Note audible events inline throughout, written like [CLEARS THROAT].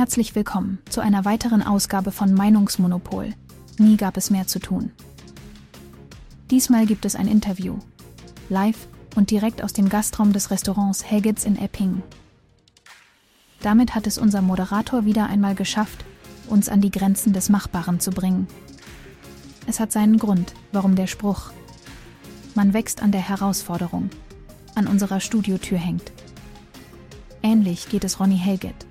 Herzlich willkommen zu einer weiteren Ausgabe von Meinungsmonopol. Nie gab es mehr zu tun. Diesmal gibt es ein Interview. Live und direkt aus dem Gastraum des Restaurants Haggits in Epping. Damit hat es unser Moderator wieder einmal geschafft, uns an die Grenzen des Machbaren zu bringen. Es hat seinen Grund, warum der Spruch Man wächst an der Herausforderung an unserer Studiotür hängt. Ähnlich geht es Ronny Helget.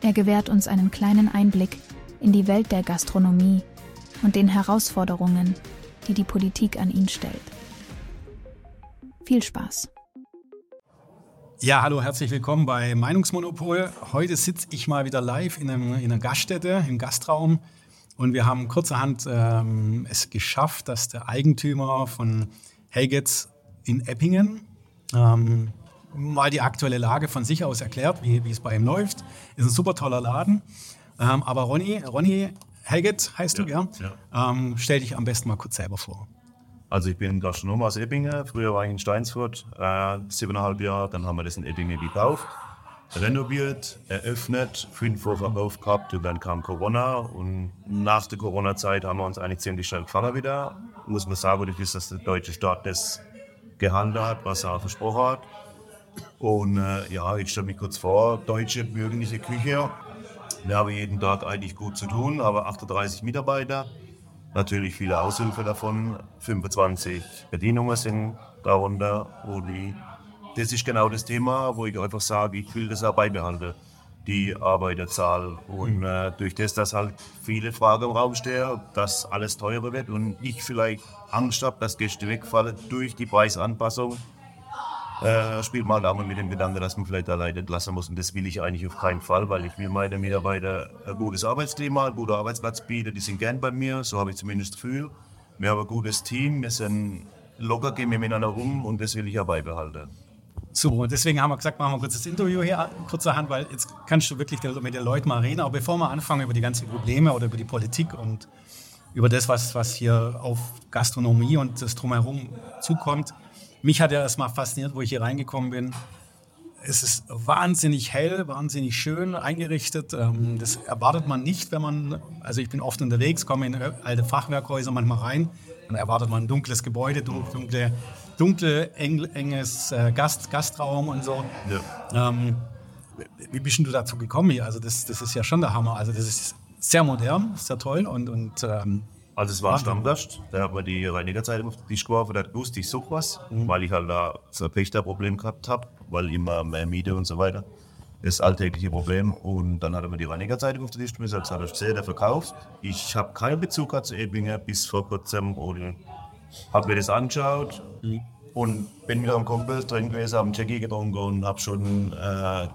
Er gewährt uns einen kleinen Einblick in die Welt der Gastronomie und den Herausforderungen, die die Politik an ihn stellt. Viel Spaß. Ja, hallo, herzlich willkommen bei Meinungsmonopol. Heute sitze ich mal wieder live in, einem, in einer Gaststätte, im Gastraum. Und wir haben kurzerhand ähm, es geschafft, dass der Eigentümer von Helgets in Eppingen ähm, mal die aktuelle Lage von sich aus erklärt, wie, wie es bei ihm läuft. Ist ein super toller Laden. Ähm, aber Ronny, Ronny Helget heißt ja, du, ja? ja. Ähm, stell dich am besten mal kurz selber vor. Also ich bin Gastronom aus Eppingen. Früher war ich in Steinsfurt, äh, siebeneinhalb Jahre. Dann haben wir das in Eppingen gekauft, renoviert, eröffnet, fünf Wochen Verkauf gehabt und dann kam Corona. Und nach der Corona-Zeit haben wir uns eigentlich ziemlich schnell gefangen wieder. Muss man sagen, das ist, dass der deutsche Staat das gehandelt hat, was er versprochen hat. Und äh, ja, ich stelle mich kurz vor, deutsche bürgerliche Küche. Wir haben jeden Tag eigentlich gut zu tun, aber 38 Mitarbeiter, natürlich viele Aushilfe davon, 25 Bedienungen sind darunter. Und das ist genau das Thema, wo ich einfach sage, ich will das auch beibehalten, die Arbeiterzahl. Und äh, durch das, dass halt viele Fragen im Raum stehen, dass alles teurer wird und ich vielleicht Angst habe, dass Gäste wegfallen durch die Preisanpassung, äh, spielt mal mit dem Gedanken, dass man vielleicht alleine lassen muss. Und das will ich eigentlich auf keinen Fall, weil ich will meinen Mitarbeitern ein gutes Arbeitsklima, einen guten Arbeitsplatz bieten. Die sind gern bei mir, so habe ich zumindest das Gefühl. Wir haben ein gutes Team, wir sind locker, gehen wir miteinander rum und das will ich ja beibehalten. So, deswegen haben wir gesagt, machen wir kurz das Interview hier kurzerhand, weil jetzt kannst du wirklich mit den Leuten mal reden. Aber bevor wir anfangen über die ganzen Probleme oder über die Politik und über das, was, was hier auf Gastronomie und das Drumherum zukommt, mich hat ja erstmal fasziniert, wo ich hier reingekommen bin. Es ist wahnsinnig hell, wahnsinnig schön eingerichtet. Ähm, das erwartet man nicht, wenn man, also ich bin oft unterwegs, komme in alte Fachwerkhäuser manchmal rein, dann erwartet man ein dunkles Gebäude, dunkle, dunkle enges äh, Gast, Gastraum und so. Ja. Ähm, wie bist du dazu gekommen hier? Also das, das ist ja schon der Hammer. Also das ist sehr modern, sehr toll und, und ähm, also es war ein Stammgast, der hat mir die Reinigerzeitung auf den Tisch geworfen, hat gewusst, ich suche was, mhm. weil ich halt da so ein Pächterproblem gehabt habe, weil immer mehr Miete und so weiter. Das alltägliche Problem. Und dann hat er mir die Reinigerzeitung auf den Tisch geschmissen, hat er gesehen, der verkauft. Ich habe keinen Bezug zu Ebinger bis vor kurzem und habe mir das angeschaut mhm. und bin mit einem Kumpel drin gewesen, habe einen Jackie getrunken und habe schon äh,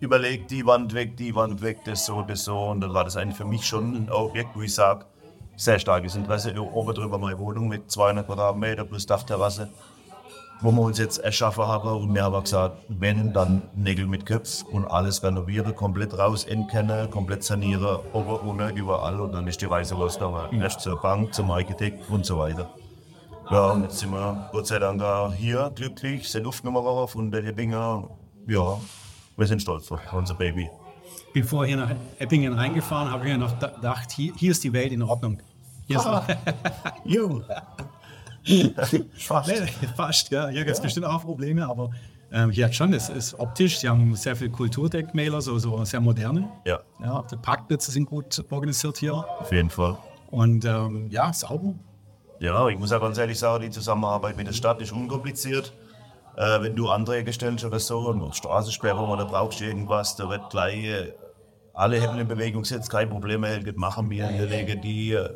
überlegt, die Wand weg, die Wand weg, das so, das so. Und dann war das eigentlich für mich schon ein Objekt, wo ich sage, sehr starkes Interesse. Oben drüber meine Wohnung mit 200 Quadratmeter plus Dachterrasse, wo wir uns jetzt erschaffen haben. Und wir haben gesagt, wenn, dann Nägel mit Köpf und alles renovieren, komplett raus, entkennen, komplett sanieren, oben, unten, überall. Und dann ist die Reise losgegangen. Mhm. Erst zur Bank, zum Architekt und so weiter. Ja, und jetzt sind wir Gott sei Dank hier glücklich, sind aufgenommen auf und die Dinger, ja, wir sind stolz auf unser Baby. Bevor hier nach Eppingen reingefahren, habe ich mir noch gedacht, hier, hier ist die Welt in Ordnung. Ah. [LAUGHS] jo. [LAUGHS] fast. fast, ja. Hier gibt es ja. bestimmt auch Probleme, aber ähm, hier hat schon, es ist optisch, sie haben sehr viele Kulturdenkmäler, so, so sehr moderne. Ja. ja. Die Parkplätze sind gut organisiert hier. Auf jeden Fall. Und ähm, ja, sauber. Ja, ich muss ja ganz ehrlich sagen, die Zusammenarbeit mit der Stadt ist unkompliziert. Äh, wenn du Anträge stellst oder so, eine Straßensperrung oder brauchst irgendwas, da wird gleich äh, alle Hebel in Bewegung gesetzt, kein Problem, machen wir, wir legen die äh,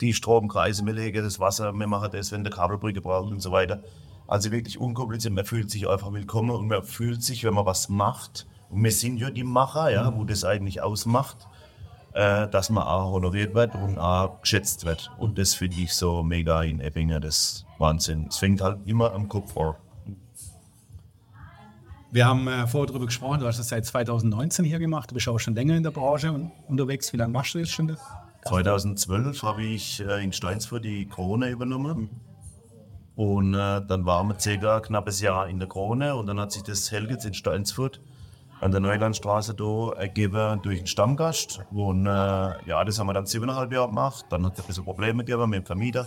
die Stromkreise, wir legen das Wasser, wir machen das, wenn der Kabelbrücke braucht und so weiter. Also wirklich unkompliziert, man fühlt sich einfach willkommen und man fühlt sich, wenn man was macht, und wir sind ja die Macher, ja, wo das eigentlich ausmacht, äh, dass man auch honoriert wird und auch geschätzt wird. Und das finde ich so mega in Eppingen, das Wahnsinn. Es fängt halt immer am Kopf vor. Wir haben äh, vorher darüber gesprochen, du hast das seit 2019 hier gemacht, du bist auch schon länger in der Branche unterwegs. Wie lange machst du das schon? 2012 habe ich äh, in Steinsfurt die Krone übernommen. Mhm. Und äh, dann waren wir circa ein knappes Jahr in der Krone und dann hat sich das Helgets in Steinsfurt an der Neulandstraße da ergeben durch einen Stammgast. Und äh, ja, das haben wir dann siebeneinhalb Jahre gemacht. Dann hat es ein bisschen Probleme gegeben mit dem Vermieter.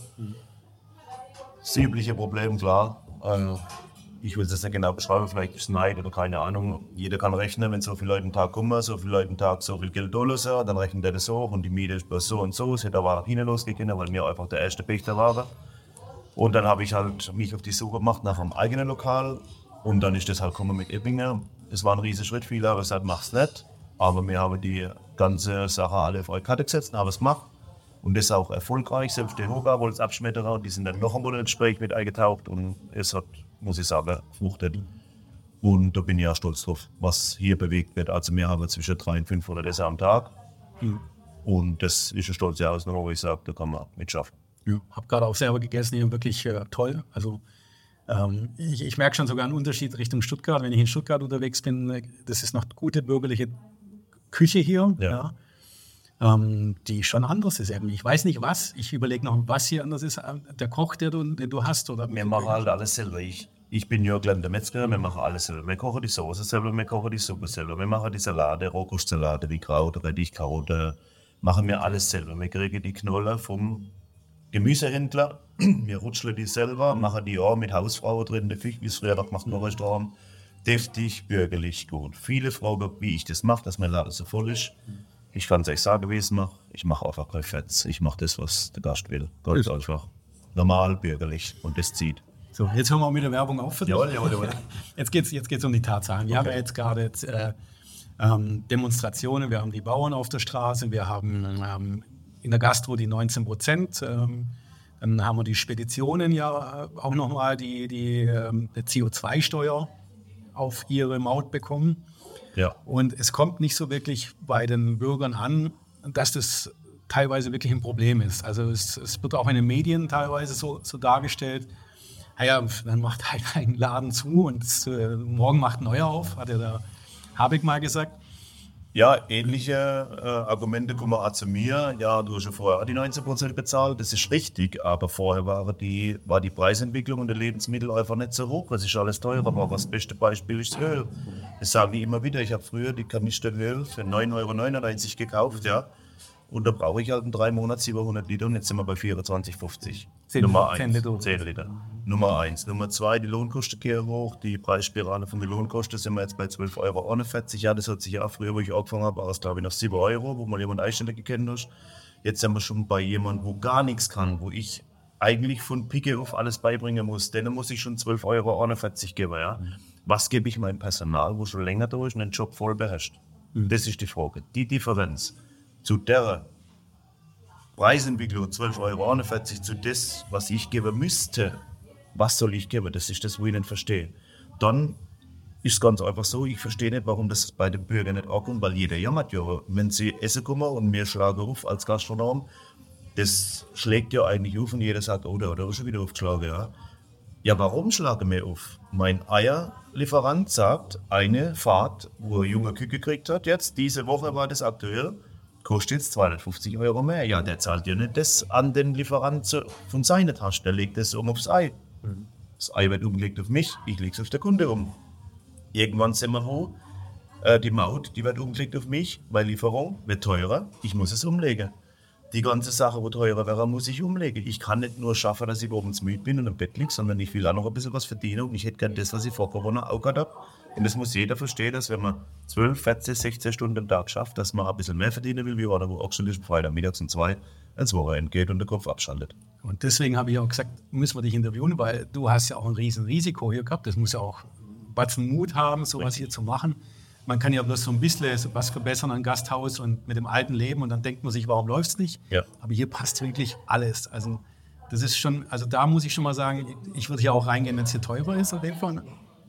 Das übliche Problem, klar. Also, ich will es nicht genau beschreiben, vielleicht ist Neid oder keine Ahnung. Jeder kann rechnen, wenn so viele Leute einen Tag kommen, so viele Leute einen Tag so viel Geld lassen, dann rechnet er das so und die Miete ist bloß so und so. Es hätte aber nach hinten losgegangen, weil wir einfach der erste Pächter waren. Und dann habe ich halt mich auf die Suche gemacht nach einem eigenen Lokal und dann ist das halt gekommen mit Eppingen. Es war ein riesiger Schritt, viele haben gesagt, mach's nicht. Aber wir haben die ganze Sache alle auf eure Karte gesetzt und haben es gemacht. Und das ist auch erfolgreich. Selbst der Hoga wollte es abschmettern die sind dann noch einmal ins Gespräch mit eingetaucht und es hat, muss ich sagen, fruchtet. Und da bin ich ja stolz drauf, was hier bewegt wird. Also wir haben zwischen 300 und 500 Esser am Tag. Und das ist eine stolze Ausnahme, wo ich sage, da kann man mitschaffen. Ja, habe gerade auch selber gegessen, hier wirklich äh, toll. Also ähm, ich, ich merke schon sogar einen Unterschied Richtung Stuttgart. Wenn ich in Stuttgart unterwegs bin, äh, das ist noch gute bürgerliche Küche hier. Ja. Ja. Ähm, die schon anders ist irgendwie. Ich weiß nicht was. Ich überlege noch, was hier anders ist. äh, Der Koch, der du, den du hast, oder? Wir machen halt alles selber. Ich, ich bin ja gelernter Metzger, wir machen alles selber. Wir kochen die Soße selber, wir kochen die Suppe selber. Wir machen die Salate, Rohkostsalate wie Kraut, Rettich, Karotte. Machen wir alles selber. Wir kriegen die Knolle vom Gemüsehändler. [CLEARS THROAT] Wir rutscheln die selber, machen die auch mit Hausfrau drin, der Fisch, wie es früher gemacht im Restaurant. Deftig, bürgerlich, gut. Viele fragen, wie ich das mache, dass mein Laden so voll ist. Ich kann es euch sagen, wie ich es mache. Ich mache einfach kein Fetz. Ich mache das, was der Gast will. Ganz einfach. Normal, bürgerlich. Und das zieht. So, jetzt hören wir mit der Werbung auf. Für dich. Jawohl, jawohl, jawohl. [LAUGHS] Jetzt geht es jetzt geht's um die Tatsachen. Wir haben ja jetzt gerade jetzt, äh, ähm, Demonstrationen, wir haben die Bauern auf der Straße, wir haben ähm, in der Gastro die 19 Prozent. Ähm, dann haben wir die Speditionen ja äh, auch nochmal die, die ähm, eine CO2-Steuer auf ihre Maut bekommen. Ja. Und es kommt nicht so wirklich bei den Bürgern an, dass das teilweise wirklich ein Problem ist. Also es, es wird auch in den Medien teilweise so, so dargestellt, naja, dann macht halt [LAUGHS] ein Laden zu und äh, morgen macht ein neuer auf, hat ja der Habeck mal gesagt. Ja, ähnliche äh, Argumente kommen auch zu mir. Ja, du hast ja vorher auch die 19% bezahlt, das ist richtig, aber vorher war die, war die Preisentwicklung und der Lebensmittel einfach nicht so hoch. Es ist alles teurer, aber das beste Beispiel ist Öl. Das sagen die immer wieder. Ich habe früher die Kanister Öl für 9,99 Euro gekauft, ja. Und da brauche ich halt in drei Monaten 700 Liter und jetzt sind wir bei 24,50. Zehn- Nummer zehn eins. Liter. 10 Liter. Nummer eins. Nummer zwei, die Lohnkosten gehen hoch. Die Preisspirale von den Lohnkosten sind wir jetzt bei 12,41 Euro. Ja, das hat sich ja auch früher, wo ich angefangen habe, war es glaube ich noch 7 Euro, wo mal jemand einstellig gekannt hat. Jetzt sind wir schon bei jemandem, wo gar nichts kann, wo ich eigentlich von Picke auf alles beibringen muss. Denen muss ich schon 12,41 Euro geben. Ja? Was gebe ich meinem Personal, wo schon länger da ist und den Job voll beherrscht? Das ist die Frage. Die Differenz zu der Preisentwicklung 12,41 Euro zu das, was ich geben müsste, was soll ich geben? Das ist das, wo ich nicht verstehe. Dann ist es ganz einfach so, ich verstehe nicht, warum das bei den Bürgern nicht ankommt, weil jeder jammert ja. Wenn sie essen kommen und mir schlagen auf als Gastronom, das schlägt ja eigentlich auf und jeder sagt, oh, da hat er schon wieder aufgeschlagen. Ja. Ja, warum schlagen wir auf? Mein Eierlieferant sagt, eine Fahrt, wo er junge Kühe gekriegt hat, jetzt, diese Woche war das aktuell, kostet jetzt 250 Euro mehr. Ja, der zahlt ja nicht das an den Lieferanten von seiner Tasche, der legt das um aufs Ei. Das Ei wird umgelegt auf mich, ich lege es auf der Kunde um. Irgendwann sind wir wo, äh, die Maut, die wird umgelegt auf mich, weil Lieferung wird teurer, ich muss es umlegen. Die ganze Sache, wo teurer wäre, muss ich umlegen. Ich kann nicht nur schaffen, dass ich abends müde bin und im Bett liege, sondern ich will auch noch ein bisschen was verdienen und ich hätte gern das, was ich vor Corona auch gehabt habe. Und das muss jeder verstehen, dass wenn man 12, 14, 16 Stunden am Tag schafft, dass man ein bisschen mehr verdienen will, wie einer, wo auch schon ist, Freitag mittags um zwei ins Wochenende geht und den Kopf abschaltet. Und deswegen habe ich auch gesagt, müssen wir dich interviewen, weil du hast ja auch ein riesen Risiko hier gehabt. Das muss ja auch Batzen Mut haben, sowas hier zu machen. Man kann ja bloß so ein bisschen was verbessern an Gasthaus und mit dem alten Leben und dann denkt man sich, warum läuft es nicht? Ja. Aber hier passt wirklich alles. Also das ist schon, also da muss ich schon mal sagen, ich würde hier auch reingehen, wenn es hier teurer ist, auf jeden Fall.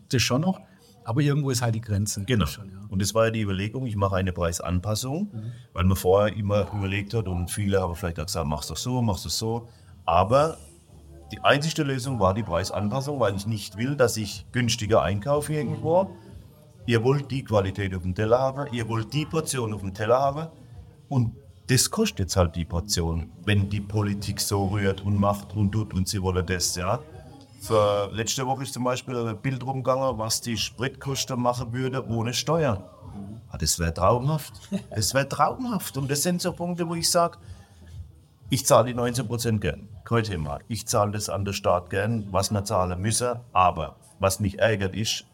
Das schon noch. Aber irgendwo ist halt die Grenze. Genau. Schon, ja. Und das war ja die Überlegung, ich mache eine Preisanpassung, weil man vorher immer überlegt hat und viele haben vielleicht auch gesagt, machst du so, machst du so. Aber die einzige Lösung war die Preisanpassung, weil ich nicht will, dass ich günstiger einkaufe irgendwo. Ihr wollt die Qualität auf dem Teller haben, ihr wollt die Portion auf dem Teller haben und das kostet jetzt halt die Portion, wenn die Politik so rührt und macht und tut und sie wollen das, ja. Für letzte Woche ist zum Beispiel ein Bild rumgegangen, was die Spritkosten machen würde ohne Steuern. Ah, das wäre traumhaft. Das wäre traumhaft. Und das sind so Punkte, wo ich sage, ich zahle die 19 Prozent gern. Kein Thema. Ich zahle das an den Staat gern, was wir zahlen müssen. Aber was mich ärgert, ist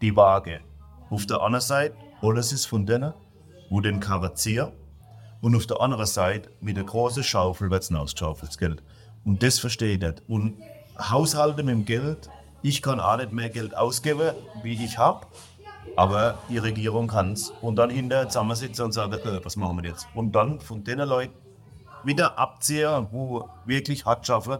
die Waage. Auf der anderen Seite, alles ist von denen, wo den Karazier und auf der anderen Seite mit der großen Schaufel wird es ausgeschaufelt, das Geld. Und das verstehe ich nicht. Und Haushalte mit dem Geld, ich kann auch nicht mehr Geld ausgeben, wie ich habe. Aber die Regierung kann es. Und dann hinterher zusammensitzen und sagen, äh, was machen wir jetzt? Und dann von den Leuten wieder abziehen, wo wirklich hart schaffen.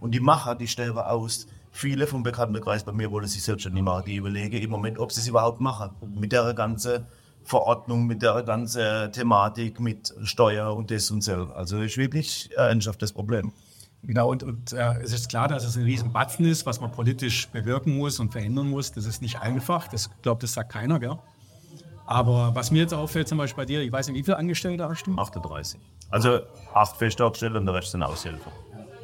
Und die Macher, die sterben aus. Viele vom Bekanntenkreis bei mir wollen sich selbstständig machen. Die überlegen im Moment, ob sie es überhaupt machen. Mit der ganzen Verordnung, mit der ganzen Thematik, mit Steuer und das und so. Also ist wirklich ein ernsthaftes Problem. Genau, und, und äh, es ist klar, dass es ein Riesenbatzen ist, was man politisch bewirken muss und verändern muss. Das ist nicht einfach. Das, ich glaube, das sagt keiner, gell? Aber was mir jetzt auffällt, zum Beispiel bei dir, ich weiß nicht, wie viele Angestellte hast du? 38. Also acht Festangestellte und der Rest sind Aushilfe.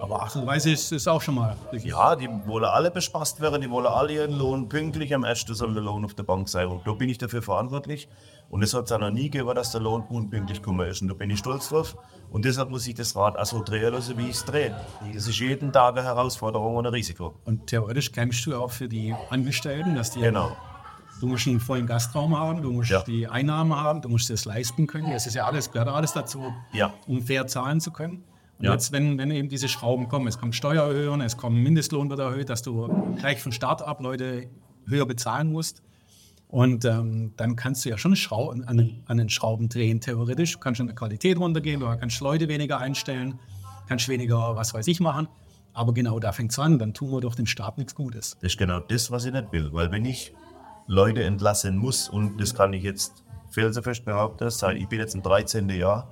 Aber 38 ist, ist auch schon mal. Ja, die wollen alle bespaßt werden, die wollen alle ihren Lohn pünktlich am ersten soll der Lohn auf der Bank sein. Und da bin ich dafür verantwortlich. Und es hat es auch noch nie gegeben, dass der Lohn unpünktlich gekommen ist. Und da bin ich stolz drauf. Und deshalb muss ich das Rad auch so drehen lassen, wie ich es drehe. Das ist jeden Tag eine Herausforderung und ein Risiko. Und theoretisch kämpfst du auch für die Angestellten, dass die. Genau. Du musst einen vollen Gastraum haben, du musst Ja. die Einnahmen haben, du musst es leisten können. Das ist ja alles, gehört alles dazu, Ja. um fair zahlen zu können. Und Ja. jetzt, wenn, wenn eben diese Schrauben kommen, es kommen Steuererhöhungen, es kommt Mindestlohn wird erhöht, dass du gleich von Start ab Leute höher bezahlen musst. Und ähm, dann kannst du ja schon Schrau an, den- an den Schrauben drehen, theoretisch. Du kannst schon die Qualität runtergehen, du kannst Leute weniger einstellen, kannst weniger, was weiß ich, machen. Aber genau da fängt es an, dann tun wir doch dem Staat nichts Gutes. Das ist genau das, was ich nicht will. Weil wenn ich Leute entlassen muss, und das kann ich jetzt felsenfest behaupten, ich bin jetzt im 13. Jahr,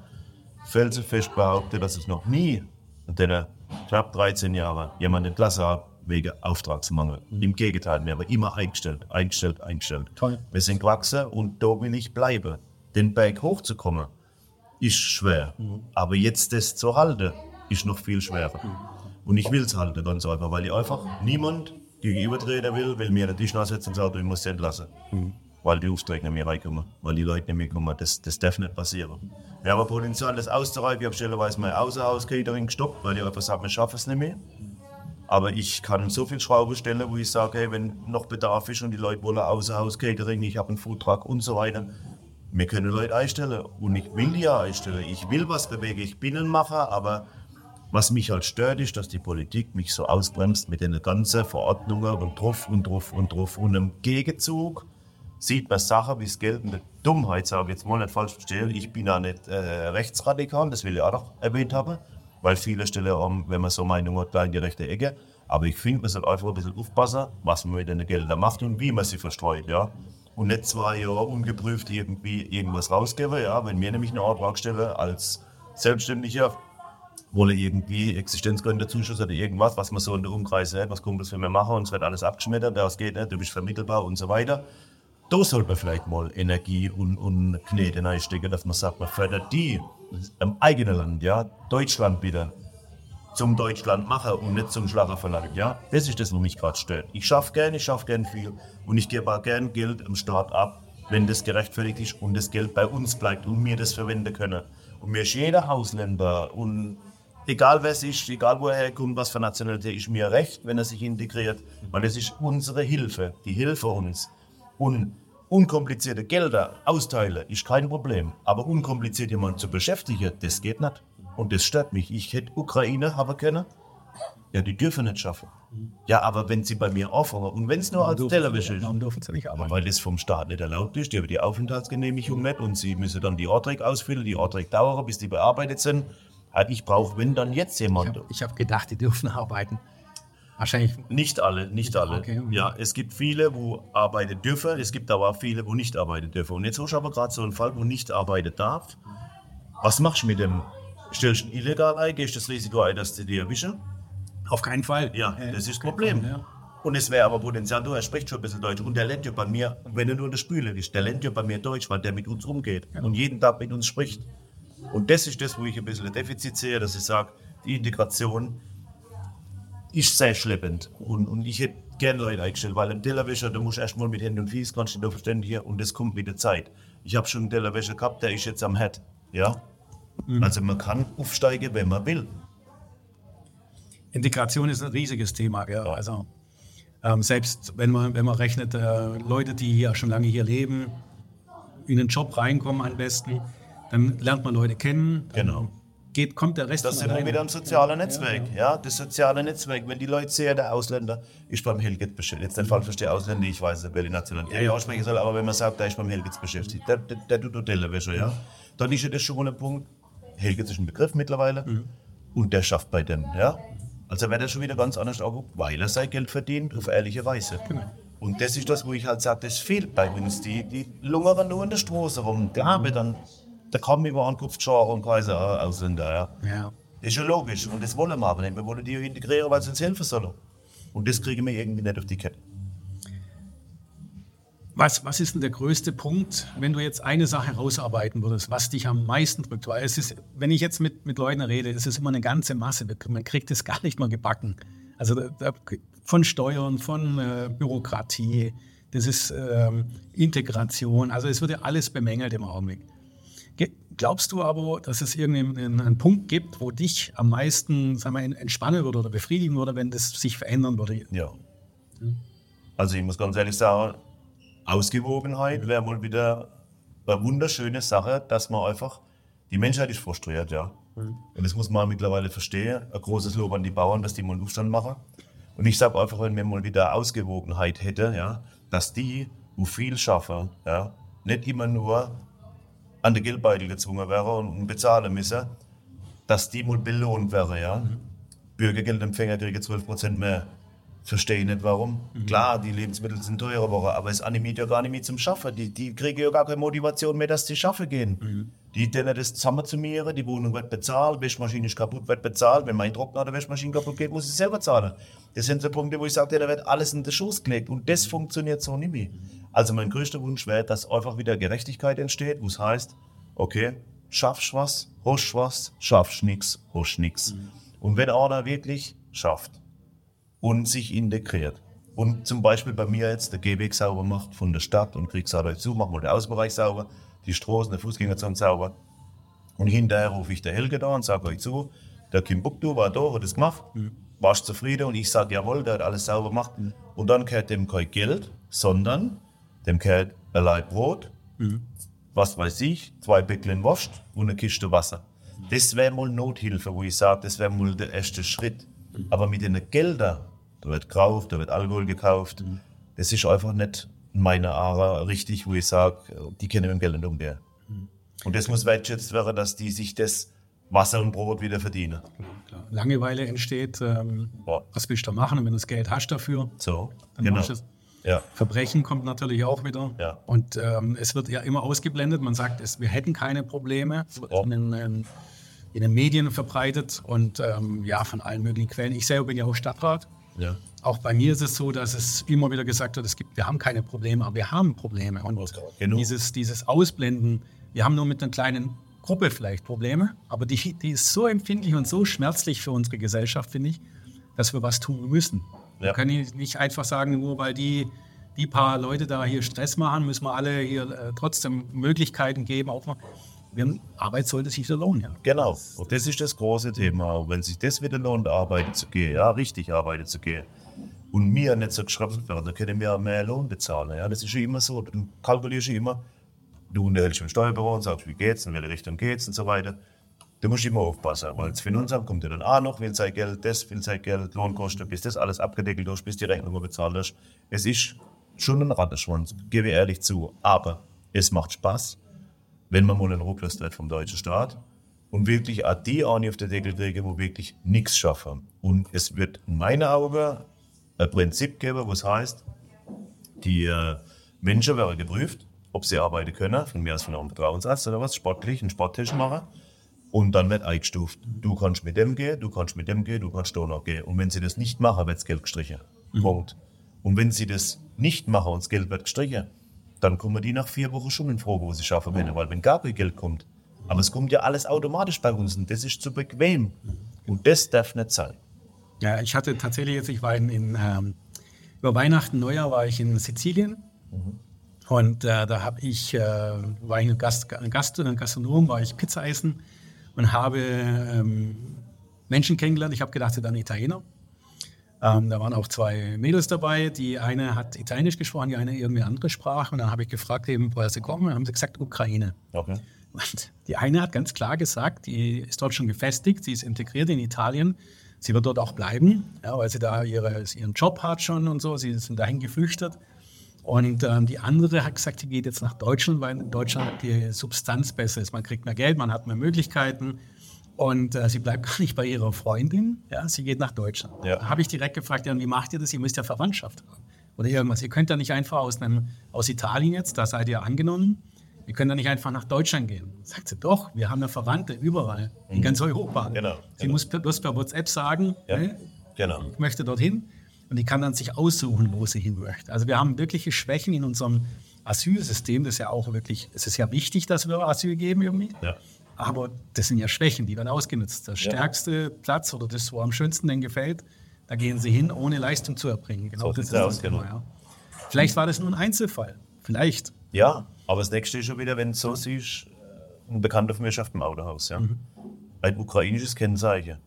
felsenfest behaupten, dass ich noch nie in den knapp 13 Jahren jemanden entlassen habe wegen Auftragsmangel. Im Gegenteil, wir haben immer eingestellt, eingestellt, eingestellt. Toll. Wir sind gewachsen und da will ich bleiben. Den Berg hochzukommen, ist schwer. Aber jetzt das zu halten, ist noch viel schwerer. Und ich will es halten, ganz einfach, weil ich einfach niemand gegenübertreten will, will mir den Tisch nachsetzen und sagt, ich muss sie entlassen. Weil die Aufträge nicht mehr reinkommen, weil die Leute nicht mehr kommen. Das, das darf nicht passieren. Wir haben Potenzial, das auszureiben. Ich habe stellenweise mein Außenhaus-Catering gestoppt, weil ich einfach sage, wir schaffen es nicht mehr. Aber ich kann so viel Schrauben stellen, wo ich sage, hey, wenn noch Bedarf ist und die Leute wollen Außenhaus-Catering, ich habe einen Foodtruck und so weiter, wir können Leute einstellen. Und ich will die auch einstellen. Ich will was bewegen. Ich bin ein Macher, aber was mich halt stört, ist, dass die Politik mich so ausbremst mit den ganzen Verordnungen und drauf und drauf und drauf. Und im Gegenzug sieht man Sachen wie das geltende Dummheit, sage jetzt mal nicht falsch verstehen. Ich bin auch nicht äh, rechtsradikal, das will ich auch noch erwähnt haben, weil viele Stellen haben, wenn man so Meinung hat, gleich in die rechte Ecke. Aber ich finde, man soll einfach ein bisschen aufpassen, was man mit den Geldern macht und wie man sie verstreut, ja. Und nicht zwei Jahre ungeprüft irgendwie irgendwas rausgeben, ja. Wenn wir nämlich eine Antrag stellen als Selbstständiger, wolle irgendwie Existenzgründerzuschuss oder irgendwas, was man so in der Umkreis hat, was Kumpels für mich machen und es wird alles abgeschmettert, das geht nicht, du bist vermittelbar und so weiter. Da sollte man vielleicht mal Energie und, und Knete reinstecken, dass man sagt, man fördert die im eigenen Land, ja, Deutschland wieder zum Deutschland machen und nicht zum Schlager verlangen, ja. Das ist das, was mich gerade stört. Ich schaffe gern, ich schaffe gern viel und ich gebe auch gern Geld im Staat ab, wenn das gerechtfertigt ist und das Geld bei uns bleibt und wir das verwenden können. Und mir ist jeder Ausländer und egal wer es ist, egal wo er herkommt, was für Nationalität, ist mir recht, wenn er sich integriert, weil das ist unsere Hilfe, die Hilfe uns. Und unkomplizierte Gelder austeilen ist kein Problem, aber unkompliziert jemanden zu beschäftigen, das geht nicht. Und das stört mich. Ich hätte Ukraine haben können. Ja, die dürfen nicht schaffen. Ja, aber wenn sie bei mir anfangen und wenn es nur als Tellerwäsche ist, Warum dürfen sie nicht arbeiten? weil das vom Staat nicht erlaubt ist, die haben die Aufenthaltsgenehmigung nicht und sie müssen dann die Anträge ausfüllen, die Anträge dauern, bis die bearbeitet sind. Ich brauche, wenn dann jetzt jemand. Ich habe gedacht, die dürfen arbeiten. Wahrscheinlich Nicht alle, nicht alle. Okay. Ja, es gibt viele, wo arbeiten dürfen, es gibt aber auch viele, wo nicht arbeiten dürfen. Und jetzt hast du aber gerade so einen Fall, wo nicht arbeiten darf. Was machst du mit dem? Stellst du ihn illegal ein, gehst das Risiko ein, dass sie dir erwischen? auf keinen Fall. Ja, Äh, das ist das Problem. Ja. Und es wäre aber Potenzial, du, er spricht schon ein bisschen Deutsch. Und der lernt ja bei mir, wenn er nur in der Spüle ist, der lernt ja bei mir Deutsch, weil der mit uns umgeht und jeden Tag mit uns spricht. Und das ist das, wo ich ein bisschen ein Defizit sehe, dass ich sage, die Integration ist sehr schleppend. Und, und ich hätte gerne Leute eingestellt, weil ein Tellerwäscher, du musst erstmal mit Händen und Fies, kannst du da verständigen und das kommt mit der Zeit. Ich habe schon einen Tellerwäscher gehabt, der ist jetzt am Head. Ja? Also man kann aufsteigen, wenn man will. Integration ist ein riesiges Thema. Ja. Also ähm, selbst wenn man, wenn man rechnet, äh, Leute, die hier schon lange hier leben, in den Job reinkommen am besten, dann lernt man Leute kennen. Genau. Geht, kommt der Rest Das sind wir wieder im sozialen Netzwerk. Ja, das soziale Netzwerk. Wenn die Leute sehen, der Ausländer ist beim Helgit beschäftigt. Jetzt nicht falsch verstehe, Ausländer, ich weiß nicht, welche Nationalität ich aussprechen soll, aber wenn man sagt, der ist beim Helgit beschäftigt, der, der, der tut Hotellerwäsche, ja, dann ist ja das schon ein Punkt. Helgit ist ein Begriff mittlerweile und der schafft bei dem, ja. Also wird er schon wieder ganz anders angeguckt, weil er sein Geld verdient auf ehrliche Weise. Und das ist das, wo ich halt sage, das fehlt bei uns. Die, die lungern nur in der Straße rum. Der habe dann, der kommt über einen Kopfschar und quasi Ausländer, ja. Ja. Das ist ja logisch und das wollen wir aber nicht. Wir wollen die integrieren, weil sie uns helfen sollen. Und das kriegen wir irgendwie nicht auf die Kette. Was, was ist denn der größte Punkt, wenn du jetzt eine Sache rausarbeiten würdest, was dich am meisten drückt? Weil es ist, wenn ich jetzt mit, mit Leuten rede, es ist immer eine ganze Masse. Man kriegt es gar nicht mal gebacken. Also da, da, von Steuern, von äh, Bürokratie, das ist ähm, Integration. Also es wird ja alles bemängelt im Augenblick. Glaubst du aber, dass es irgendeinen einen Punkt gibt, wo dich am meisten sagen wir, entspannen würde oder befriedigen würde, wenn das sich verändern würde? Ja. Also ich muss ganz ehrlich sagen, Ausgewogenheit wäre wohl wieder eine wunderschöne Sache, dass man einfach, die Menschheit ist frustriert, ja. Und das muss man mittlerweile verstehen. Ein großes Lob an die Bauern, dass die mal einen Aufstand machen. Und ich sage einfach, wenn wir mal wieder Ausgewogenheit hätten, ja, dass die, wo viel schaffen, ja, nicht immer nur an den Geldbeutel gezwungen wären und bezahlen müssen, dass die mal belohnt wären, ja. Bürgergeldempfänger kriegen 12% mehr. Verstehe nicht warum. Klar, die Lebensmittel sind teurer aber es animiert ja gar nicht mehr zum Schaffen. Die, die kriegen ja gar keine Motivation mehr, dass sie schaffen gehen. Die denen das zusammen zu mir, die Wohnung wird bezahlt, Wäschmaschine ist kaputt, wird bezahlt. Wenn mein Trockner oder Wäschmaschine kaputt geht, muss ich selber zahlen. Das sind so Punkte, wo ich sage, da wird alles in den Schoß gelegt. Und das funktioniert so nicht mehr. Also mein größter Wunsch wäre, dass einfach wieder Gerechtigkeit entsteht, wo es heißt, okay, schaffst was, hast was, schaffst nix, hast nix. Und wenn einer wirklich schafft und sich integriert und zum Beispiel bei mir jetzt der Gehweg sauber macht von der Stadt und kriegt euch zu, machen wir den Außenbereich sauber, die Straßen, der Fußgängerzone sauber. Und hinterher rufe ich der Helge da und sage euch zu, der Kimbuktu war da, hat das gemacht, warst zufrieden? Und ich sage, jawohl, der hat alles sauber gemacht. Und dann gehört dem kein Geld, sondern dem gehört ein Leib Brot, was weiß ich, zwei Päckchen Wurst und eine Kiste Wasser. Das wäre mal Nothilfe, wo ich sage, das wäre mal der erste Schritt. Aber mit den Geldern, da wird gekauft, da wird Alkohol gekauft, das ist einfach nicht in meiner Ara richtig, wo ich sage, die können dem Geld nicht umgehen. Und das muss wertschätzt werden, dass die sich das Wasser und Brot wieder verdienen. Klar. Langeweile entsteht. Ähm, was willst du da machen? Und wenn du das Geld hast dafür, So, dann genau. machst du es. Ja. Verbrechen kommt natürlich auch wieder. Ja. Und ähm, es wird ja immer ausgeblendet. Man sagt, es, wir hätten keine Probleme. Es wird Ja. in, den, in, in den Medien verbreitet und ähm, ja, von allen möglichen Quellen. Ich selber bin ja auch Stadtrat. Ja. Auch bei mir ist es so, dass es immer wieder gesagt wird, es gibt, wir haben keine Probleme, aber wir haben Probleme. Und Genau. dieses, dieses Ausblenden, wir haben nur mit einer kleinen Gruppe vielleicht Probleme, aber die, die ist so empfindlich und so schmerzlich für unsere Gesellschaft, finde ich, dass wir was tun müssen. Wir Ja. können nicht einfach sagen, nur weil die, die paar Leute da hier Stress machen, müssen wir alle hier äh, trotzdem Möglichkeiten geben. Auch mal. Wir Arbeit sollte sich wieder lohnen. Ja. Genau. Und das ist das große Thema. Und wenn sich das wieder lohnt, arbeiten zu gehen, ja, richtig arbeiten zu gehen, und mir nicht so geschröpselt werden, dann können wir mehr Lohn bezahlen. Ja, das ist ja immer so. Du kalkulierst immer, du unterhältst im Steuerbüro und sagst, wie geht's, in welche Richtung geht's und so weiter. Du musst immer aufpassen, weil das Finanzamt kommt ja dann auch noch, will sein Geld, das will sein Geld, Lohnkosten, bis das alles abgedeckelt ist, bis die Rechnung bezahlt ist. Es ist schon ein Rattenschwanz, gebe ich ehrlich zu. Aber es macht Spaß, wenn man mal einen Ruck lässt wird vom deutschen Staat und wirklich auch die eine auf den Deckel kriegen, wo wirklich nichts schaffen. Und es wird in meinen Augen ein Prinzip geben, was heißt, die äh, Menschen werden geprüft, ob sie arbeiten können, von mir aus von einem Vertrauensarzt oder was, sportlich, einen Sporttest machen. Und dann wird eingestuft. Du kannst mit dem gehen, du kannst mit dem gehen, du kannst da noch gehen. Und wenn sie das nicht machen, wird das Geld gestrichen. Punkt. Und wenn sie das nicht machen und das Geld wird gestrichen, dann kommen die nach vier Wochen schon in Frage, wo sie schaffen können. Weil wenn gar kein Geld kommt, aber es kommt ja alles automatisch bei uns und das ist zu bequem. Und das darf nicht sein. Ja, ich hatte tatsächlich jetzt, ich war in, in ähm, über Weihnachten, Neujahr war ich in Sizilien, Und äh, da habe ich, äh, war ich ein Gast, ein Gast, ein Gastronom, war ich Pizza essen und habe ähm, Menschen kennengelernt. Ich habe gedacht, sie sind Italiener. Ähm, da waren auch zwei Mädels dabei. Die eine hat Italienisch gesprochen, die eine irgendwie andere Sprache. Und dann habe ich gefragt, eben, woher sie kommen. Und dann haben sie gesagt, Ukraine. Okay. Und die eine hat ganz klar gesagt, die ist dort schon gefestigt, sie ist integriert in Italien. Sie wird dort auch bleiben, ja, weil sie da ihre, ihren Job hat schon und so. Sie sind dahin geflüchtet. Und ähm, die andere hat gesagt, sie geht jetzt nach Deutschland, weil in Deutschland die Substanz besser ist. Man kriegt mehr Geld, man hat mehr Möglichkeiten. Und äh, sie bleibt [LAUGHS] gar nicht bei ihrer Freundin, ja, sie geht nach Deutschland. Ja. Da habe ich direkt gefragt, ja, wie macht ihr das? Ihr müsst ja Verwandtschaft haben. Oder irgendwas. Ihr könnt ja nicht einfach aus, einem, aus Italien jetzt, da seid ihr angenommen, ihr könnt ja nicht einfach nach Deutschland gehen. Sagt sie, doch, wir haben ja Verwandte überall, mhm. in ganz Europa. Genau, sie genau. muss bloß per WhatsApp sagen, ja, ne, genau. ich möchte dorthin. Und die kann dann sich aussuchen, wo sie hin möchte. Also wir haben wirkliche Schwächen in unserem Asylsystem. Das ist ja auch wirklich, es ist ja wichtig, dass wir Asyl geben irgendwie. Ja. Aber das sind ja Schwächen, die werden ausgenutzt. Der stärkste ja. Platz oder das, wo am schönsten denen gefällt, da gehen sie hin, ohne Leistung zu erbringen. Genau so das ist das genau. Ja. Vielleicht war das nur ein Einzelfall. Vielleicht. Ja, aber das nächste ist schon wieder, wenn du so siehst, äh, ein Bekannter von mir schafft im Autohaus. Ja? Mhm. Ein ukrainisches Kennzeichen.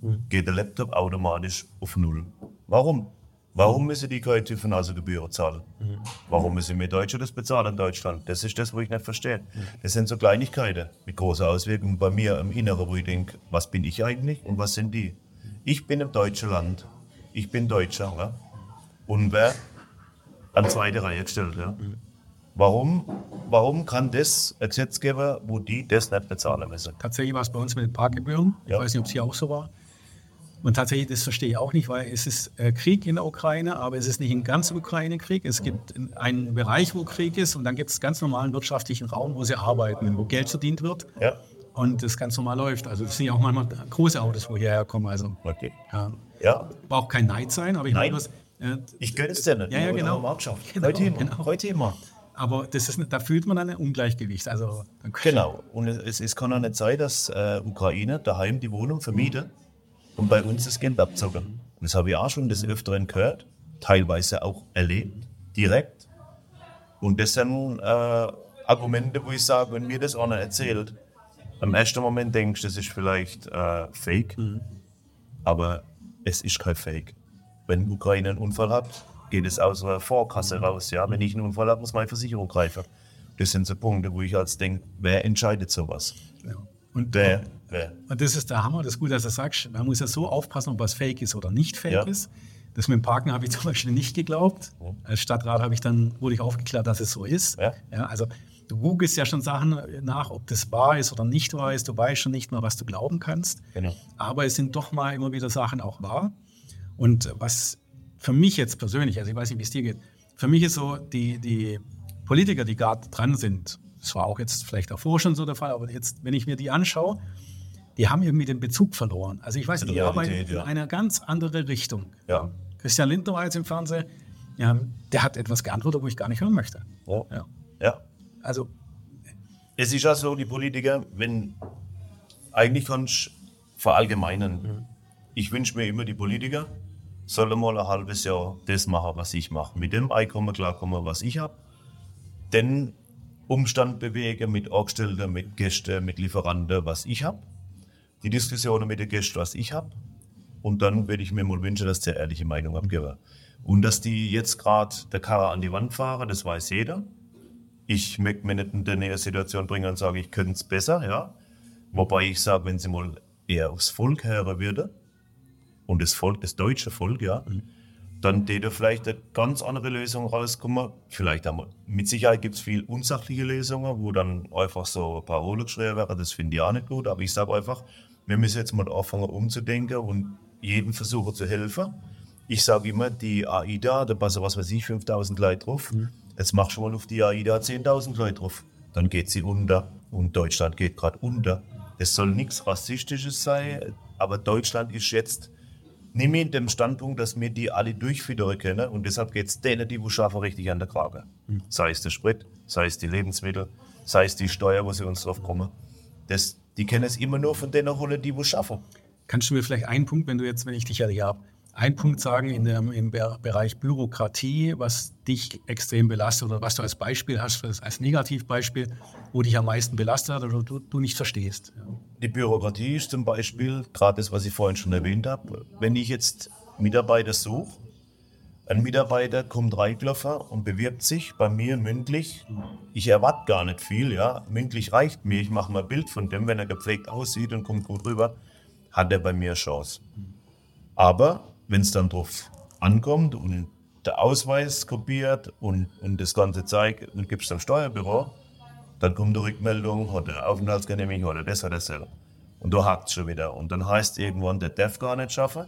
Mhm. Geht der Laptop automatisch auf Null. Warum? Warum müssen die keine TÜV-Gebühren zahlen? Mhm. Warum müssen wir Deutsche das bezahlen in Deutschland? Das ist das, wo ich nicht verstehe. Das sind so Kleinigkeiten mit großer Auswirkung bei mir im Inneren, wo ich denke, was bin ich eigentlich und was sind die? Ich bin im deutschen Land. Ich bin Deutscher. Ja? Und wer an zweite Reihe gestellt. Ja? Warum, warum kann das ein Gesetzgeber, wo die das nicht bezahlen müssen? Tatsächlich war es bei uns mit den Parkgebühren. Ich ja. weiß nicht, ob es hier auch so war. Und tatsächlich, das verstehe ich auch nicht, weil es ist äh, Krieg in der Ukraine, aber es ist nicht ein ganz Ukraine-Krieg. Es gibt einen Bereich, wo Krieg ist und dann gibt es ganz normalen wirtschaftlichen Raum, wo sie arbeiten, wo Geld verdient wird. Ja. Und das ganz normal läuft. Also das sind ja auch manchmal große Autos, wo hierher kommen. Also, okay. Ja. ja. Braucht kein Neid sein, aber ich Nein. meine, äh, ich gönne es dir nicht. Ja, ja, genau. genau. Heute immer. Genau. Heute immer. Aber das ist, da fühlt man ein Ungleichgewicht. Also, genau. Und es, es kann auch nicht sein, dass äh, Ukraine daheim die Wohnung vermietet und bei uns das Geld abzocken. Und das habe ich auch schon des Öfteren gehört, teilweise auch erlebt, direkt. Und das sind äh, Argumente, wo ich sage, wenn mir das einer erzählt, im ersten Moment denkst du, das ist vielleicht äh, Fake, mhm. aber es ist kein Fake. Wenn Ukraine einen Unfall hat, geht es aus der Vorkasse raus. Ja? Wenn ich einen Unfall habe, muss meine Versicherung greifen. Das sind so Punkte, wo ich als denke, wer entscheidet sowas? Ja. Und, wer? und das ist der Hammer, das ist gut, dass du sagst, man muss ja so aufpassen, ob was fake ist oder nicht fake ja. ist. Das mit dem Parken habe ich [LAUGHS] zum Beispiel nicht geglaubt. Mhm. Als Stadtrat habe ich dann, wurde ich aufgeklärt, dass es so ist. Ja. ja. also du googelst ja schon Sachen nach, ob das wahr ist oder nicht wahr ist. Du weißt schon nicht mehr, was du glauben kannst. Genau. Aber es sind doch mal immer wieder Sachen auch wahr. Und was für mich jetzt persönlich, also ich weiß nicht, wie es dir geht, für mich ist so, die, die Politiker, die gerade dran sind, das war auch jetzt vielleicht davor schon so der Fall, aber jetzt, wenn ich mir die anschaue, die haben irgendwie den Bezug verloren. Also ich weiß nicht, die arbeiten in ja. eine ganz andere Richtung. Ja. Christian Lindner war jetzt im Fernsehen, ja, der hat etwas geantwortet, wo ich gar nicht hören möchte. Oh. Ja. ja. Also. Es ist ja so, die Politiker, wenn eigentlich kannst du verallgemeinern. Mhm. Ich wünsche mir immer, die Politiker sollen mal ein halbes Jahr das machen, was ich mache. Mit dem Einkommen klarkommen, was ich habe. Denn Umstand bewegen mit Angestellten, mit Gästen, mit Lieferanten, was ich habe. Die Diskussionen mit den Gästen, was ich habe. Und dann würde ich mir mal wünschen, dass der ehrliche Meinung abgeben. Und dass die jetzt gerade der Karre an die Wand fahren, das weiß jeder. Ich möchte mir nicht in der Nähe Situation bringen und sage, ich könnte es besser, ja. Wobei ich sage, wenn sie mal eher aufs Volk hören würde, und das Volk, das deutsche Volk, ja, mhm dann täte vielleicht eine ganz andere Lösung rauskommen. Vielleicht einmal. Mit Sicherheit gibt es viel unsachliche Lösungen, wo dann einfach so Parole geschrieben wäre. Das finde ich auch nicht gut. Aber ich sage einfach, wir müssen jetzt mal anfangen umzudenken und jedem versuchen zu helfen. Ich sage immer, die AIDA, da passen was weiß ich, 5000 Leute drauf. Mhm. Jetzt mach schon mal auf die AIDA 10.000 Leute drauf. Dann geht sie unter. Und Deutschland geht gerade unter. Es soll nichts Rassistisches sein, aber Deutschland ist jetzt nehme ich den Standpunkt, dass wir die alle durchfüttern können und deshalb geht es denen, die wo schaffen, richtig an der Krage. Mhm. Sei es der Sprit, sei es die Lebensmittel, sei es die Steuer, wo sie uns drauf kommen. Das, die kennen es immer nur von denen holen, die wo schaffen. Kannst du mir vielleicht einen Punkt, wenn du jetzt, wenn ich dich ja hier habe, einen Punkt sagen in dem, im Bereich Bürokratie, was dich extrem belastet oder was du als Beispiel hast, als Negativbeispiel, wo dich am meisten belastet hat oder du, du nicht verstehst? Die Bürokratie ist zum Beispiel, gerade das, was ich vorhin schon erwähnt habe, wenn ich jetzt Mitarbeiter suche, ein Mitarbeiter kommt reingelaufen und bewirbt sich bei mir mündlich. Ich erwarte gar nicht viel, ja. Mündlich reicht mir. Ich mache mal ein Bild von dem, wenn er gepflegt aussieht und kommt gut rüber, hat er bei mir Chance. Aber wenn es dann drauf ankommt und der Ausweis kopiert und, und das Ganze zeigt und gibst am Steuerbüro, dann kommt die Rückmeldung, hat er Aufenthaltsgenehmigung oder das oder das. Und da hakt es schon wieder. Und dann heißt irgendwann, der darf gar nicht schaffen.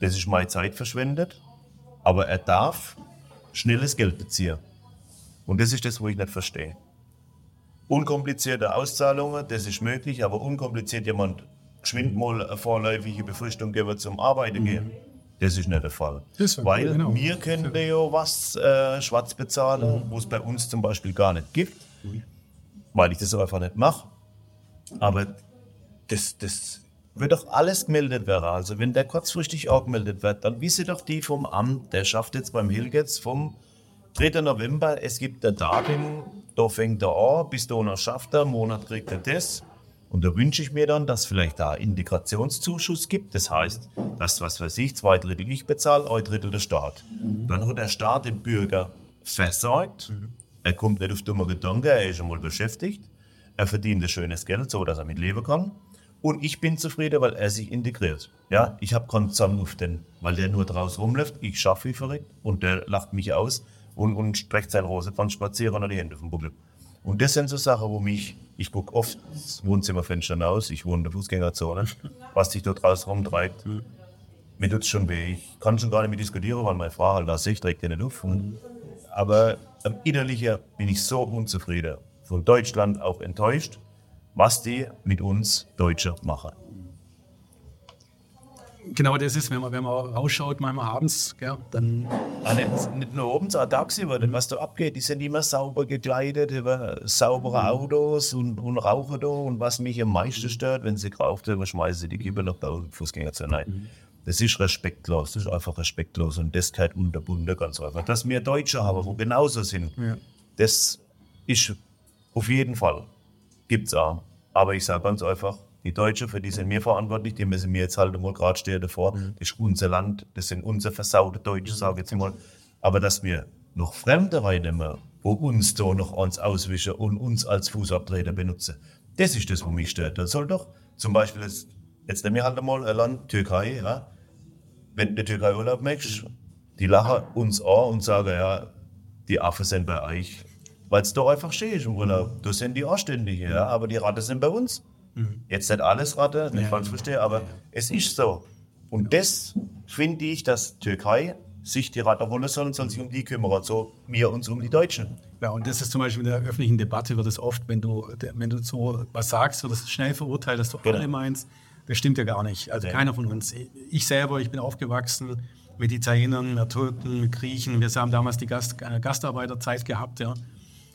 Das ist meine Zeit verschwendet. Aber er darf schnelles Geld beziehen. Und das ist das, wo ich nicht verstehe. Unkomplizierte Auszahlungen, das ist möglich, aber unkompliziert jemand geschwind mal eine vorläufige Befristung geben zum Arbeiten mhm. gehen. Das ist nicht der Fall. Weil genau. wir können ja was äh, schwarz bezahlen, mhm. wo es bei uns zum Beispiel gar nicht gibt, mhm. weil ich das einfach nicht mache. Aber das, das wird doch alles gemeldet werden. Also wenn der kurzfristig auch gemeldet wird, dann wissen doch die vom Amt, der schafft jetzt beim Hilgetz vom 3. November, es gibt ein Datum, da fängt er an, bis noch schafft er, Monat kriegt er das. Und da wünsche ich mir dann, dass vielleicht da Integrationszuschuss gibt. Das heißt, dass, was weiß ich, zwei Drittel ich bezahle, ein Drittel der Staat. Mhm. Dann hat der Staat den Bürger versorgt. Mhm. Er kommt nicht auf dumme Gedanken, er ist schon mal beschäftigt. Er verdient ein schönes Geld, so dass er mit leben kann. Und ich bin zufrieden, weil er sich integriert. Ja, ich habe keinen Zorn auf den, weil der nur draußen rumläuft. Ich schaffe wie verrückt und der lacht mich aus und, und streckt sein Rosenkranz spazieren oder die Hände vom Buckel. Und das sind so Sachen, wo mich, ich gucke oft das Wohnzimmerfenster aus, ich wohne in der Fußgängerzone, was sich dort draußen rumtreibt. Mir tut es schon weh. Ich kann schon gar nicht mehr diskutieren, weil meine Frau halt da sich trägt ja nicht auf. Und, aber ähm, innerlicher bin ich so unzufrieden. Von Deutschland auch enttäuscht, was die mit uns Deutsche machen genau das ist, wenn man, wenn man rausschaut, manchmal abends, gell, dann. Ah, nicht, nicht nur oben, sondern tagsüber, mhm. was da abgeht. Die sind immer sauber gekleidet, über saubere mhm. Autos und, und rauchen da. Und was mich am meisten stört, wenn sie geraucht haben, schmeißen sie die Kippe noch bei Fußgängerzone rein. Mhm. Das ist respektlos, das ist einfach respektlos und das gehört unterbunden ganz einfach. Dass wir Deutsche haben, wo genauso sind, ja. das ist auf jeden Fall, gibt es auch. Aber ich sage ganz einfach, die Deutschen, für die sind wir verantwortlich, die müssen mir jetzt halt mal gerade stehen davor. Mhm. Das ist unser Land, das sind unsere versaute Deutsche, sage ich jetzt mal. Aber dass wir noch Fremde reinnehmen, wo uns da noch uns auswischen und uns als Fußabtreter benutzen, das ist das, was mich stört. Das soll doch zum Beispiel jetzt, jetzt nehmen wir halt mal ein Land, Türkei, ja. Wenn du in der Türkei Urlaub machst, die lachen uns an und sagen, ja, die Affen sind bei euch. Weil es da einfach steht im Urlaub. Da sind die Anständigen, ja, aber die Ratten sind bei uns. Mhm. Jetzt nicht alles Ratte, nicht ja, falsch verstehe, aber ja. es ist so. Und das finde ich, dass Türkei sich die Ratte holen soll und soll sich um die kümmern, so wir uns um die Deutschen. Ja, und das ist zum Beispiel in der öffentlichen Debatte wird es oft, wenn du, wenn du so was sagst, wird es schnell verurteilt, dass du genau. alle meinst. Das stimmt ja gar nicht. Also ja. keiner von uns. Ich selber, ich bin aufgewachsen mit Italienern, mit Türken, mit Griechen. Wir haben damals die Gast, äh, Gastarbeiterzeit gehabt, ja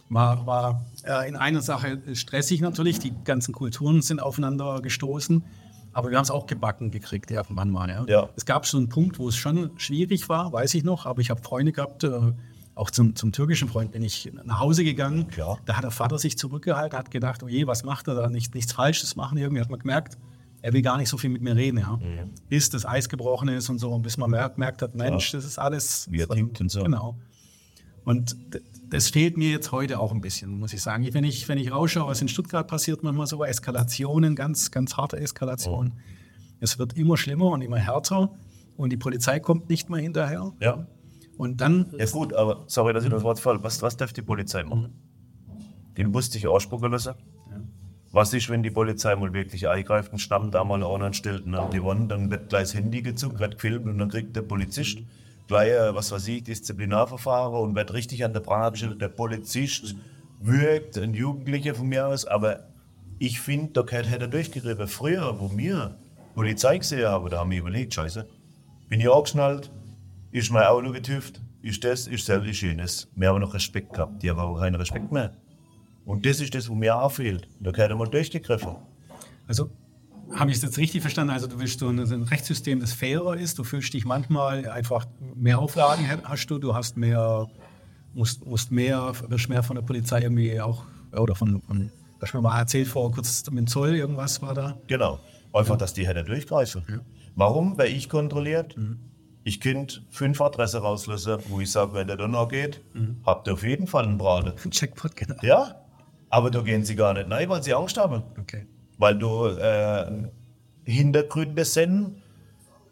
war, war in einer Sache stressig natürlich. Die ganzen Kulturen sind aufeinander gestoßen. Aber wir haben es auch gebacken gekriegt, irgendwann mal. Ja. ja. Es gab so einen Punkt, wo es schon schwierig war, weiß ich noch. Aber ich habe Freunde gehabt, äh, auch zum, zum türkischen Freund bin ich nach Hause gegangen. Ja. Da hat der Vater sich zurückgehalten, hat gedacht, oh je, was macht er da? Nicht, nichts Falsches machen. Irgendwie hat man gemerkt, er will gar nicht so viel mit mir reden. Ja. Mhm. Bis das Eis gebrochen ist und so, und bis man merkt, merkt hat, Mensch, ja. das ist alles. Wie er tickt und so. Genau. Und das fehlt mir jetzt heute auch ein bisschen, muss ich sagen. Wenn ich, wenn ich rausschaue, was in Stuttgart passiert, manchmal so Eskalationen, ganz, ganz harte Eskalationen. Oh. Es wird immer schlimmer und immer härter und die Polizei kommt nicht mehr hinterher. Ja. Und dann. Ja, gut, aber sorry, dass ich das Wort fall. Was, was darf die Polizei machen? Den musste ich ausspucken lassen. Ja. Was ist, wenn die Polizei mal wirklich eingreift und schnappt da mal einen stellt an die Wand, dann wird gleich das Handy gezuckt, wird gefilmt und dann kriegt der Polizist. Mhm gleich, was weiß ich, Disziplinarverfahren und wird richtig an der gestellt. Der Polizist wirkt, ein Jugendlicher von mir aus, aber ich finde, da hätte er durchgegriffen. Früher, wo wir Polizei gesehen haben, da haben wir überlegt, scheiße, bin ich angeschnallt, ist mein Auto getüft, ist das, ist das, ist jenes. Wir haben noch Respekt gehabt, die haben aber keinen Respekt mehr. Und das ist das, was mir auch fehlt. Da hätte man durchgegriffen. Also habe ich es jetzt richtig verstanden? Also du willst so ein, ein Rechtssystem, das fairer ist. Du fühlst dich manchmal einfach mehr Auflagen hast du. Du hast mehr, musst, musst mehr, wirst mehr von der Polizei irgendwie auch oder von, von Du hast mir mal erzählt vor kurz mit dem Zoll, irgendwas war da. Genau. Einfach, ja. dass die hätte durchgreifen. Ja. Warum? Weil ich kontrolliert. Mhm. Ich könnte fünf Adressen rauslassen, wo ich sage, wenn der Donner geht, mhm. habt ihr auf jeden Fall einen Braten. Ein Checkpot, genau. Ja, aber da gehen sie gar nicht rein, weil sie Angst haben. Okay. Weil du äh, Hintergründe sind,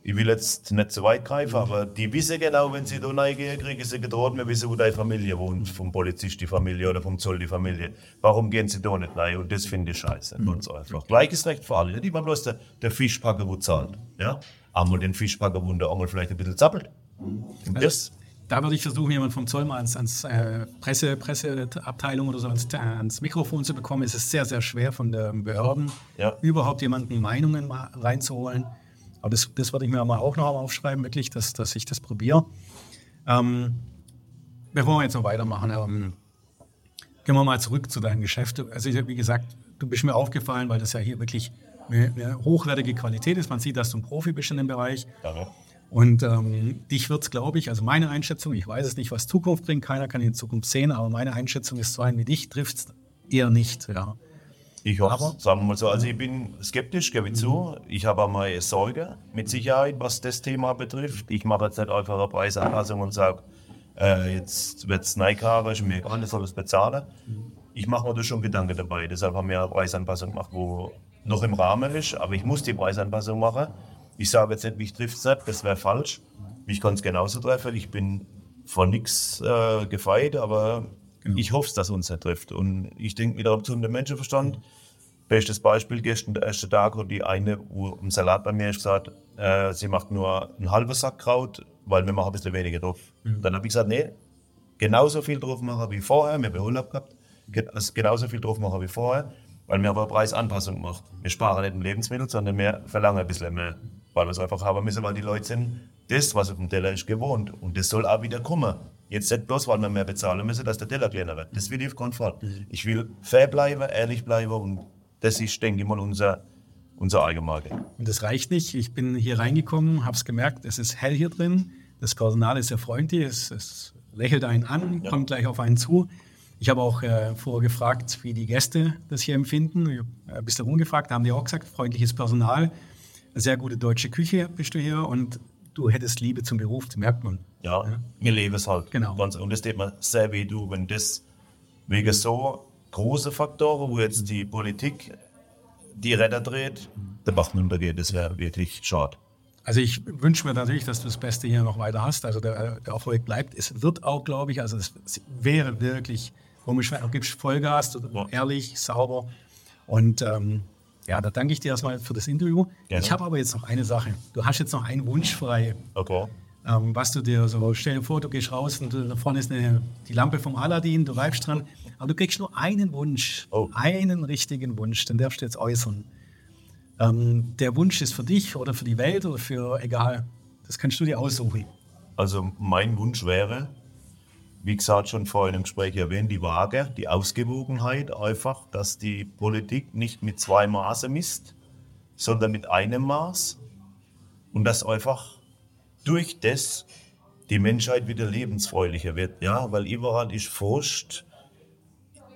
ich will jetzt nicht zu weit greifen, aber die wissen genau, wenn sie da reingehen, kriegen sie gedroht, wir wissen, wo deine Familie wohnt, vom Polizist die Familie oder vom Zoll die Familie. Warum gehen sie da nicht rein? Und das finde ich scheiße, mhm. ganz einfach. Gleiches Recht für alle. Die man bloß der, der Fischpacker, wo zahlt. Ja? Einmal den Fischpacker, wo der Angel vielleicht ein bisschen zappelt. Und also, das, da würde ich versuchen, jemanden vom Zoll mal ans, ans äh, Presse, Presseabteilung oder so ans, ans, Mikrofon zu bekommen. Es ist sehr, sehr schwer von den Behörden, ja. überhaupt jemanden Meinungen reinzuholen. Aber das, das werde ich mir mal auch noch aufschreiben, wirklich, dass, dass ich das probiere. Ähm, bevor wir jetzt noch weitermachen, ähm, gehen wir mal zurück zu deinem Geschäft. Also, wie gesagt, du bist mir aufgefallen, weil das ja hier wirklich eine, hochwertige Qualität ist. Man sieht, dass du ein Profi bist in dem Bereich. Ja. Und ähm, dich wird es, glaube ich, also meine Einschätzung, ich weiß es nicht, was Zukunft bringt, keiner kann in Zukunft sehen, aber meine Einschätzung ist so ein wie dich trifft es eher nicht. Ja. Ich hoffe, sagen wir mal so. Also ich bin skeptisch, gebe ich mhm. zu. Ich habe auch mal Sorge mit Sicherheit, was das Thema betrifft. Ich mache jetzt nicht einfach eine Preisanpassung und sage, äh, jetzt wird es Neikare, ist mir egal, das soll es bezahlen. Ich mache mir da schon Gedanken dabei. Deshalb haben wir eine Preisanpassung gemacht, wo noch im Rahmen ist, aber ich muss die Preisanpassung machen. Ich sage jetzt nicht, mich trifft es nicht, das wäre falsch. Mich kann es genauso treffen. Ich bin vor nichts äh, gefeit, aber Genau. Ich hoffe, dass uns nicht trifft. Und ich denke wieder zum Menschenverstand. Bestes Beispiel, gestern der erste Tag, wo die eine wo im Salat bei mir ist gesagt, äh, sie macht nur einen halben Sack Kraut, weil wir machen ein bisschen weniger drauf. Mhm. Dann habe ich gesagt, nee, genauso viel drauf machen wie vorher, wir haben Urlaub gehabt, also genauso viel drauf machen wie vorher, weil wir aber Preisanpassung gemacht. Wir sparen nicht im Lebensmittel, sondern wir verlangen ein bisschen mehr, weil wir es einfach haben müssen, weil die Leute sind das, was auf dem Teller ist, gewohnt. Und das soll auch wieder kommen. Jetzt nicht bloß, weil wir mehr bezahlen müssen, dass der Teller kleiner wird. Das will ich auf keinen Fall. Mhm. Ich will fair bleiben, ehrlich bleiben und das ist, denke ich mal, unser, unser Eigenmarke. Und das reicht nicht. Ich bin hier reingekommen, habe es gemerkt, es ist hell hier drin. Das Personal ist sehr freundlich, es, es lächelt einen an, ja. kommt gleich auf einen zu. Ich habe auch äh, vorher gefragt, wie die Gäste das hier empfinden. Ich habe ein bisschen rumgefragt, da haben die auch gesagt, freundliches Personal, sehr gute deutsche Küche bist du hier und du hättest Liebe zum Beruf, das merkt man. Ja, ja. leben es halt. Genau. Und das steht mir sehr wie du, wenn das wegen so große Faktoren, wo jetzt die Politik die Räder dreht, der Bach untergeht, das wäre wirklich schade. Also ich wünsche mir natürlich, dass du das Beste hier noch weiter hast. Also der, der Erfolg bleibt. Es wird auch, glaube ich, also es wäre wirklich komisch, du gibst Vollgas, ehrlich, sauber. Und ähm, ja, da danke ich dir erstmal für das Interview. Gerne. Ich habe aber jetzt noch eine Sache. Du hast jetzt noch einen Wunsch frei. Okay. Ähm, was du dir so, stell dir vor, du gehst raus und da vorne ist eine, die Lampe vom Aladdin, du reibst dran, aber du kriegst nur einen Wunsch, oh. einen richtigen Wunsch, den darfst du jetzt äußern. Ähm, der Wunsch ist für dich oder für die Welt oder für egal, das kannst du dir aussuchen. Also mein Wunsch wäre, wie gesagt, schon vorhin im Gespräch erwähnt, die Waage, die Ausgewogenheit einfach, dass die Politik nicht mit zwei Maße misst, sondern mit einem Maß und dass einfach durch das die Menschheit wieder lebensfreudiger wird. Ja, weil überall ist Furcht.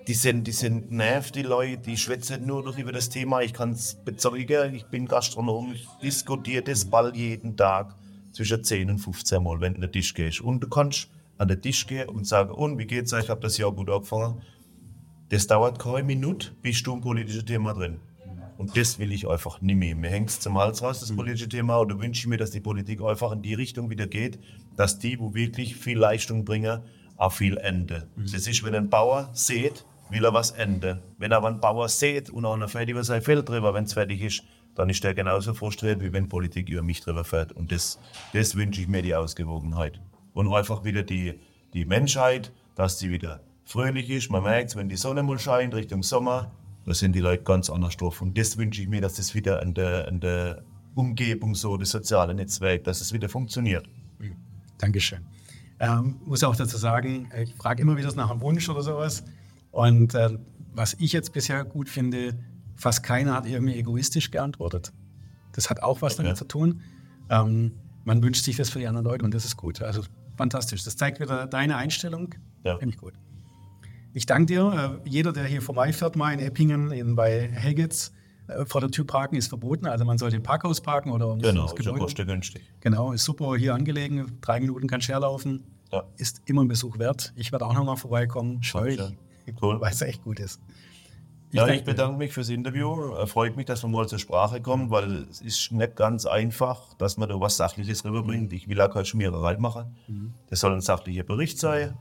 Die sind, die sind nervt, die Leute, die schwätzen nur noch über das Thema. Ich kann es bezeugen, ich bin Gastronom, ich diskutiere das Ball jeden Tag zwischen 10 und 15 Mal, wenn du den Tisch gehst. Und du kannst an den Tisch gehen und sagen, und wie geht's euch? Ich habe das Jahr gut angefangen. Das dauert keine Minute, bist du im politischen Thema drin. Und das will ich einfach nicht mehr. Mir hängt es zum Hals raus, das mhm. politische Thema. Oder wünsche ich mir, dass die Politik einfach in die Richtung wieder geht, dass die, wo wirklich viel Leistung bringen, auch viel ende. Mhm. Das ist, wenn ein Bauer sieht, will er was ende. Wenn aber ein Bauer sieht und auch noch fährt über sein Feld drüber, wenn es fertig ist, dann ist der genauso frustriert, wie wenn Politik über mich drüber fährt. Und das, das wünsche ich mir, die Ausgewogenheit und einfach wieder die, die Menschheit, dass sie wieder fröhlich ist. Man merkt, wenn die Sonne mal scheint Richtung Sommer, da sind die Leute ganz anders drauf. Und das wünsche ich mir, dass das wieder in der, in der Umgebung so, das soziale Netzwerk, dass es wieder funktioniert. Dankeschön. Ähm, muss auch dazu sagen, äh, ich frage immer wieder nach einem Wunsch oder sowas. Und äh, was ich jetzt bisher gut finde, fast keiner hat irgendwie egoistisch geantwortet. Das hat auch was Okay. damit zu tun. Ähm, man wünscht sich das für die anderen Leute und das ist gut. Also fantastisch. Das zeigt wieder deine Einstellung. Ja. Finde ich gut. Ich danke dir. Äh, jeder, der hier vorbeifährt, mal in Eppingen, in, bei Heggetz, äh, vor der Tür parken ist verboten. Also man sollte im Parkhaus parken oder ums, Genau, ist ja Gebäude. kostengünstig. Genau, ist super hier angelegen. Drei Minuten kannst du herlaufen. Ja. Ist immer ein Besuch wert. Ich werde auch nochmal vorbeikommen. Scheu, Dankeschön. Cool. [LAUGHS] weil es echt gut ist. Ja, danke ich bedanke mich fürs Interview. Äh, Freut mich, dass man mal zur Sprache kommt, weil es ist nicht ganz einfach, dass man da was Sachliches rüberbringt. Ich will auch keine Schmiererei machen. Das soll ein sachlicher Bericht sein.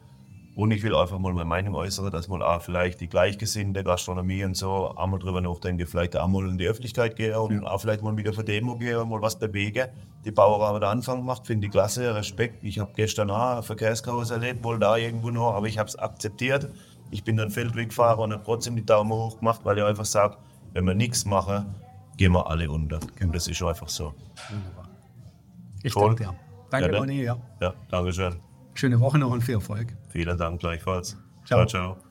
Und ich will einfach mal meine Meinung äußern, dass man auch vielleicht die gleichgesinnte Gastronomie und so einmal drüber nachdenken, vielleicht auch mal in die Öffentlichkeit gehen und auch vielleicht mal wieder für Demo gehen mal was bewegen. Die Bauer haben den Anfang gemacht, finde ich klasse, Respekt. Ich habe gestern auch ein Verkehrschaos erlebt, wohl da irgendwo noch, aber ich habe es akzeptiert. Ich bin dann Feldweg gefahren und habe trotzdem die Daumen hoch gemacht, weil ich einfach sage, wenn wir nichts machen, gehen wir alle unter. Und das ist einfach so. Ich Cool. danke dir. Danke, Ja, ne? Ronny. Ja. Ja, danke schön. Schöne Woche noch und viel Erfolg. Vielen Dank gleichfalls. Ciao. ciao. ciao.